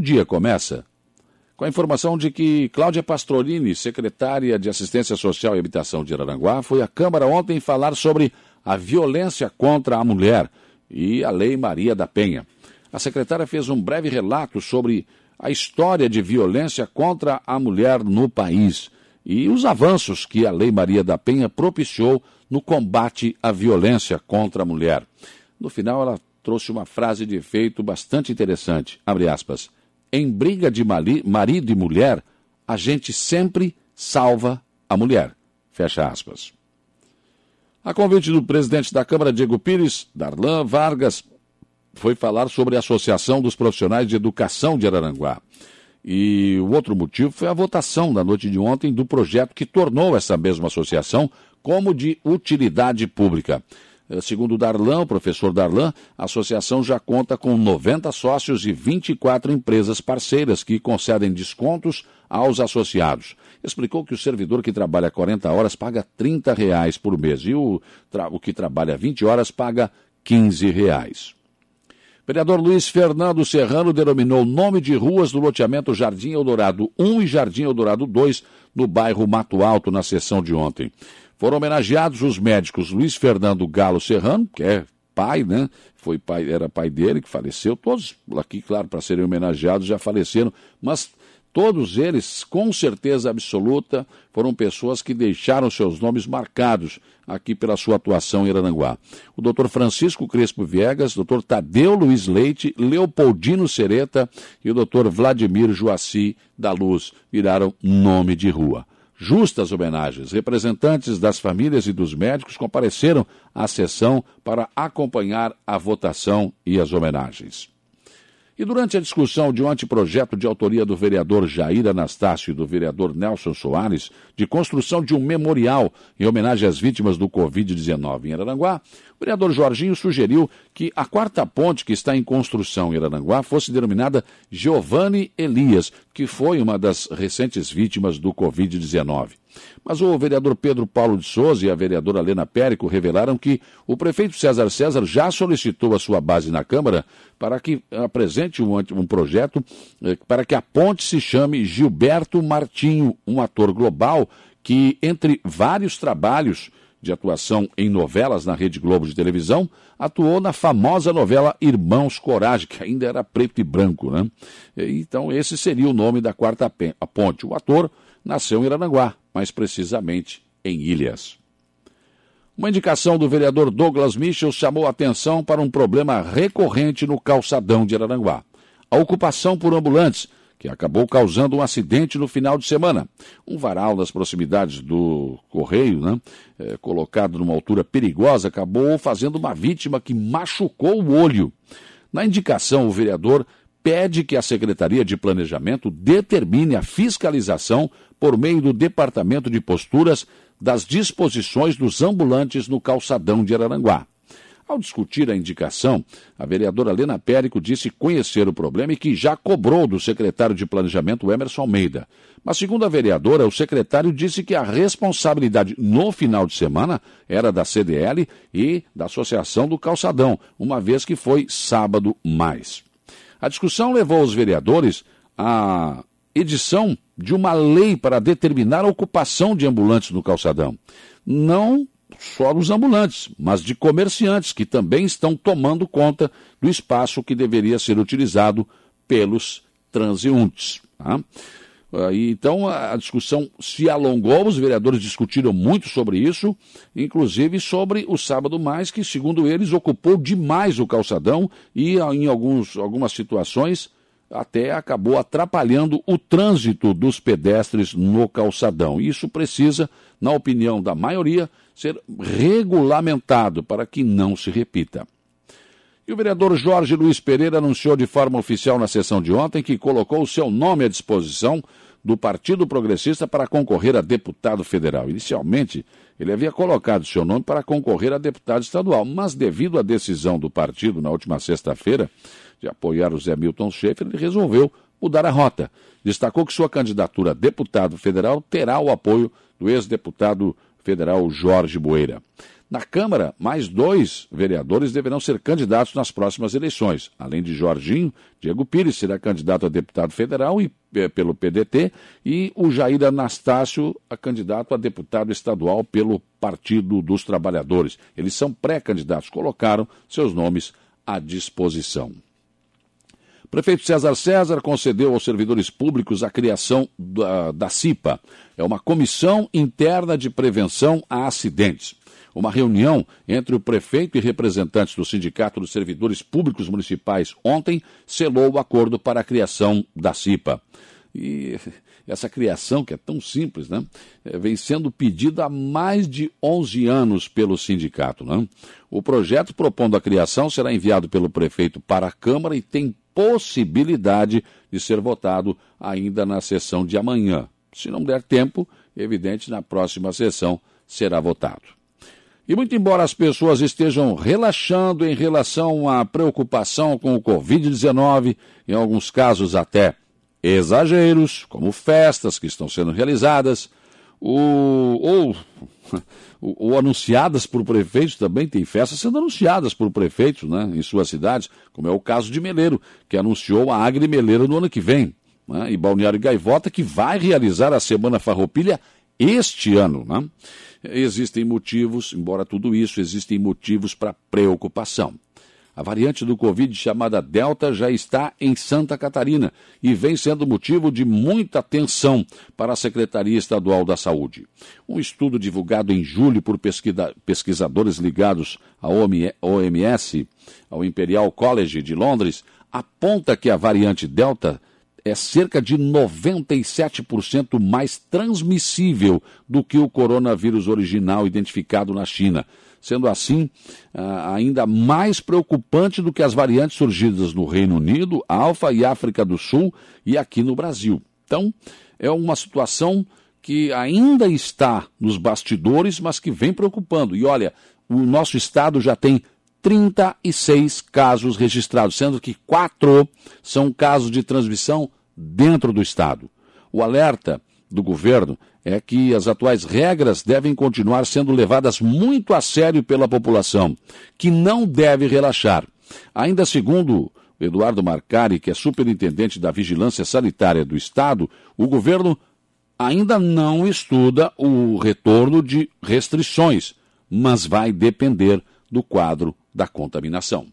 o dia começa com a informação de que Cláudia Pastorini, secretária de Assistência Social e Habitação de Araranguá, foi à Câmara ontem falar sobre a violência contra a mulher e a Lei Maria da Penha. A secretária fez um breve relato sobre a história de violência contra a mulher no país e os avanços que a Lei Maria da Penha propiciou no combate à violência contra a mulher. No final, ela trouxe uma frase de efeito bastante interessante. Abre aspas em briga de marido e mulher, a gente sempre salva a mulher. Fecha aspas. A convite do presidente da Câmara, Diego Pires, Darlan Vargas, foi falar sobre a Associação dos Profissionais de Educação de Araranguá. E o outro motivo foi a votação na noite de ontem do projeto que tornou essa mesma associação como de utilidade pública. Eh, segundo Darlan, o professor Darlan, a associação já conta com 90 sócios e 24 empresas parceiras que concedem descontos aos associados. Explicou que o servidor que trabalha 40 horas paga 30 reais por mês e o, o que trabalha 20 horas paga 15 reais. Vereador Luiz Fernando Serrano denominou nome de ruas do loteamento Jardim Eldorado 1 e Jardim Eldorado 2 no bairro Mato Alto na sessão de ontem. Foram homenageados os médicos Luiz Fernando Galo Serrano, que é pai, né? Foi pai, era pai dele que faleceu. Todos aqui, claro, para serem homenageados já faleceram, mas todos eles, com certeza absoluta, foram pessoas que deixaram seus nomes marcados aqui pela sua atuação em Arananguá. O doutor Francisco Crespo Viegas, doutor Tadeu Luiz Leite, Leopoldino Sereta e o doutor Vladimir Joaci da Luz viraram nome de rua justas homenagens. Representantes das famílias e dos médicos compareceram à sessão para acompanhar a votação e as homenagens. E durante a discussão de um anteprojeto de autoria do vereador Jair Anastácio e do vereador Nelson Soares, de construção de um memorial em homenagem às vítimas do Covid-19 em Araranguá, o vereador Jorginho sugeriu que a quarta ponte que está em construção em Araranguá fosse denominada Giovanni Elias, que foi uma das recentes vítimas do Covid-19. Mas o vereador Pedro Paulo de Souza e a vereadora Helena Périco revelaram que o prefeito César César já solicitou a sua base na Câmara para que apresente um, um projeto eh, para que a ponte se chame Gilberto Martinho, um ator global que, entre vários trabalhos, de atuação em novelas na Rede Globo de televisão, atuou na famosa novela Irmãos Coragem, que ainda era preto e branco, né? Então, esse seria o nome da quarta ponte. O ator nasceu em Iranaguá, mais precisamente em Ilhas. Uma indicação do vereador Douglas Michel chamou atenção para um problema recorrente no calçadão de Araranguá. A ocupação por ambulantes que acabou causando um acidente no final de semana. Um varal nas proximidades do correio, né, é, colocado numa altura perigosa, acabou fazendo uma vítima que machucou o olho. Na indicação, o vereador pede que a Secretaria de Planejamento determine a fiscalização por meio do Departamento de Posturas das disposições dos ambulantes no calçadão de Araranguá. Ao discutir a indicação, a vereadora Lena Périco disse conhecer o problema e que já cobrou do secretário de Planejamento Emerson Almeida. Mas, segundo a vereadora, o secretário disse que a responsabilidade no final de semana era da CDL e da Associação do Calçadão, uma vez que foi sábado mais. A discussão levou os vereadores à edição de uma lei para determinar a ocupação de ambulantes no calçadão. Não só dos ambulantes, mas de comerciantes que também estão tomando conta do espaço que deveria ser utilizado pelos transeuntes. Tá? Então a discussão se alongou, os vereadores discutiram muito sobre isso, inclusive sobre o sábado mais, que, segundo eles, ocupou demais o calçadão e, em alguns, algumas situações, até acabou atrapalhando o trânsito dos pedestres no calçadão. Isso precisa, na opinião da maioria, ser regulamentado para que não se repita. E o vereador Jorge Luiz Pereira anunciou de forma oficial na sessão de ontem que colocou o seu nome à disposição do Partido Progressista para concorrer a deputado federal. Inicialmente, ele havia colocado seu nome para concorrer a deputado estadual, mas devido à decisão do partido na última sexta-feira de apoiar o Zé Milton Schaefer, ele resolveu mudar a rota. Destacou que sua candidatura a deputado federal terá o apoio do ex-deputado federal Jorge Boeira. Na Câmara, mais dois vereadores deverão ser candidatos nas próximas eleições. Além de Jorginho, Diego Pires será candidato a deputado federal e, eh, pelo PDT e o Jair Anastácio a candidato a deputado estadual pelo Partido dos Trabalhadores. Eles são pré-candidatos, colocaram seus nomes à disposição. Prefeito César César concedeu aos servidores públicos a criação da, da CIPA. É uma comissão interna de prevenção a acidentes. Uma reunião entre o prefeito e representantes do Sindicato dos Servidores Públicos Municipais ontem selou o acordo para a criação da CIPA. E essa criação, que é tão simples, né, é, vem sendo pedida há mais de 11 anos pelo sindicato. Né? O projeto propondo a criação será enviado pelo prefeito para a Câmara e tem possibilidade de ser votado ainda na sessão de amanhã. Se não der tempo, evidente, na próxima sessão será votado. E muito embora as pessoas estejam relaxando em relação à preocupação com o Covid-19, em alguns casos até exageros, como festas que estão sendo realizadas, ou, ou, ou, anunciadas por prefeitos, também tem festas sendo anunciadas por prefeitos né, em suas cidades, como é o caso de Meleiro, que anunciou a Agri Meleiro no ano que vem, né, e Balneário Gaivota, que vai realizar a Semana Farroupilha este ano. Né? Existem motivos, embora tudo isso, existem motivos para preocupação. A variante do Covid chamada Delta já está em Santa Catarina e vem sendo motivo de muita atenção para a Secretaria Estadual da Saúde. Um estudo divulgado em julho por pesquisadores ligados à OMS, ao Imperial College de Londres, aponta que a variante Delta é cerca de 97% mais transmissível do que o coronavírus original identificado na China. Sendo assim, ah, ainda mais preocupante do que as variantes surgidas no Reino Unido, Alfa e África do Sul e aqui no Brasil. Então, é uma situação que ainda está nos bastidores, mas que vem preocupando. E olha, o nosso estado já tem 36 casos registrados, sendo que quatro são casos de transmissão dentro do Estado. O alerta do governo é que as atuais regras devem continuar sendo levadas muito a sério pela população, que não deve relaxar. Ainda segundo Eduardo Marcari, que é superintendente da Vigilância Sanitária do Estado, o governo ainda não estuda o retorno de restrições, mas vai depender do quadro da contaminação.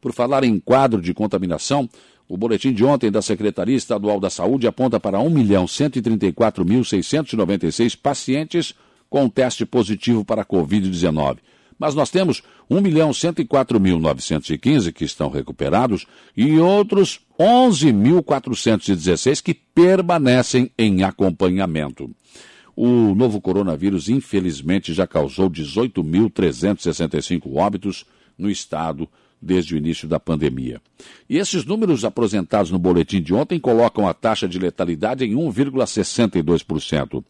Por falar em quadro de contaminação, o boletim de ontem da Secretaria Estadual da Saúde aponta para 1.134.696 pacientes com teste positivo para a Covid-19. Mas nós temos 1.104.915 que estão recuperados e outros 11.416 que permanecem em acompanhamento. O novo coronavírus, infelizmente, já causou 18.365 óbitos no estado desde o início da pandemia. E esses números apresentados no boletim de ontem colocam a taxa de letalidade em 1,62%.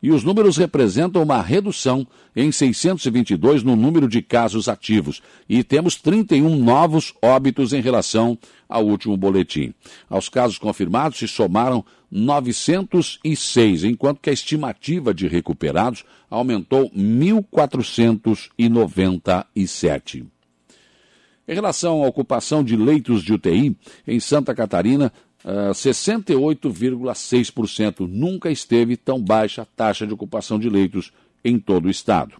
E os números representam uma redução em 622 no número de casos ativos. E temos 31 novos óbitos em relação ao último boletim. Aos casos confirmados se somaram 906, enquanto que a estimativa de recuperados aumentou 1.497. Em relação à ocupação de leitos de UTI, em Santa Catarina, 68,6%. Ah, Nunca esteve tão baixa a taxa de ocupação de leitos em todo o estado.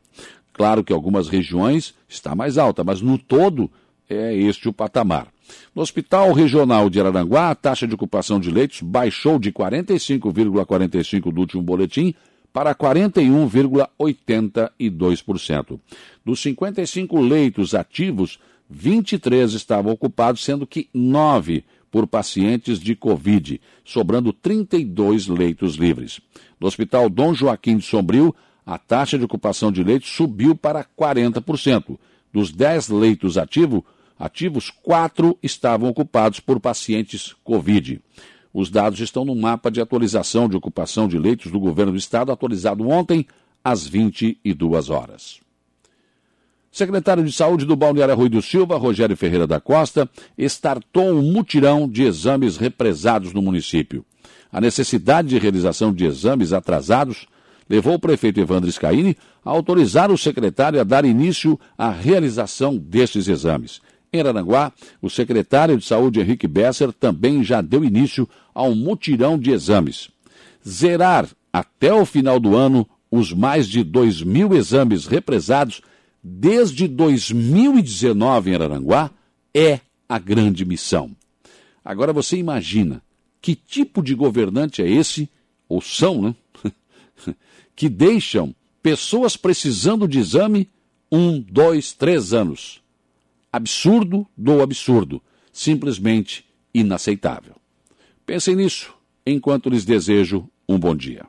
Claro que algumas regiões está mais alta, mas no todo é este o patamar. No Hospital Regional de Araranguá, a taxa de ocupação de leitos baixou de 45,45% do último boletim para 41,82%. Dos 55 leitos ativos, 23 estavam ocupados, sendo que 9 por pacientes de Covid, sobrando 32 leitos livres. No Hospital Dom Joaquim de Sombrio, a taxa de ocupação de leitos subiu para 40%. Dos 10 leitos ativo, ativos, 4 estavam ocupados por pacientes Covid. Os dados estão no mapa de atualização de ocupação de leitos do governo do estado, atualizado ontem às 22 horas. Secretário de Saúde do Balneário Rui do Silva, Rogério Ferreira da Costa, estartou um mutirão de exames represados no município. A necessidade de realização de exames atrasados levou o prefeito Evandro Scaini a autorizar o secretário a dar início à realização destes exames. Em Aranguá, o secretário de Saúde Henrique Besser também já deu início a um mutirão de exames. Zerar até o final do ano os mais de 2 mil exames represados desde 2019 em Araranguá é a grande missão. Agora você imagina que tipo de governante é esse, ou são, né? que deixam pessoas precisando de exame um, dois, três anos. Absurdo do absurdo. Simplesmente inaceitável. Pensem nisso enquanto lhes desejo um bom dia.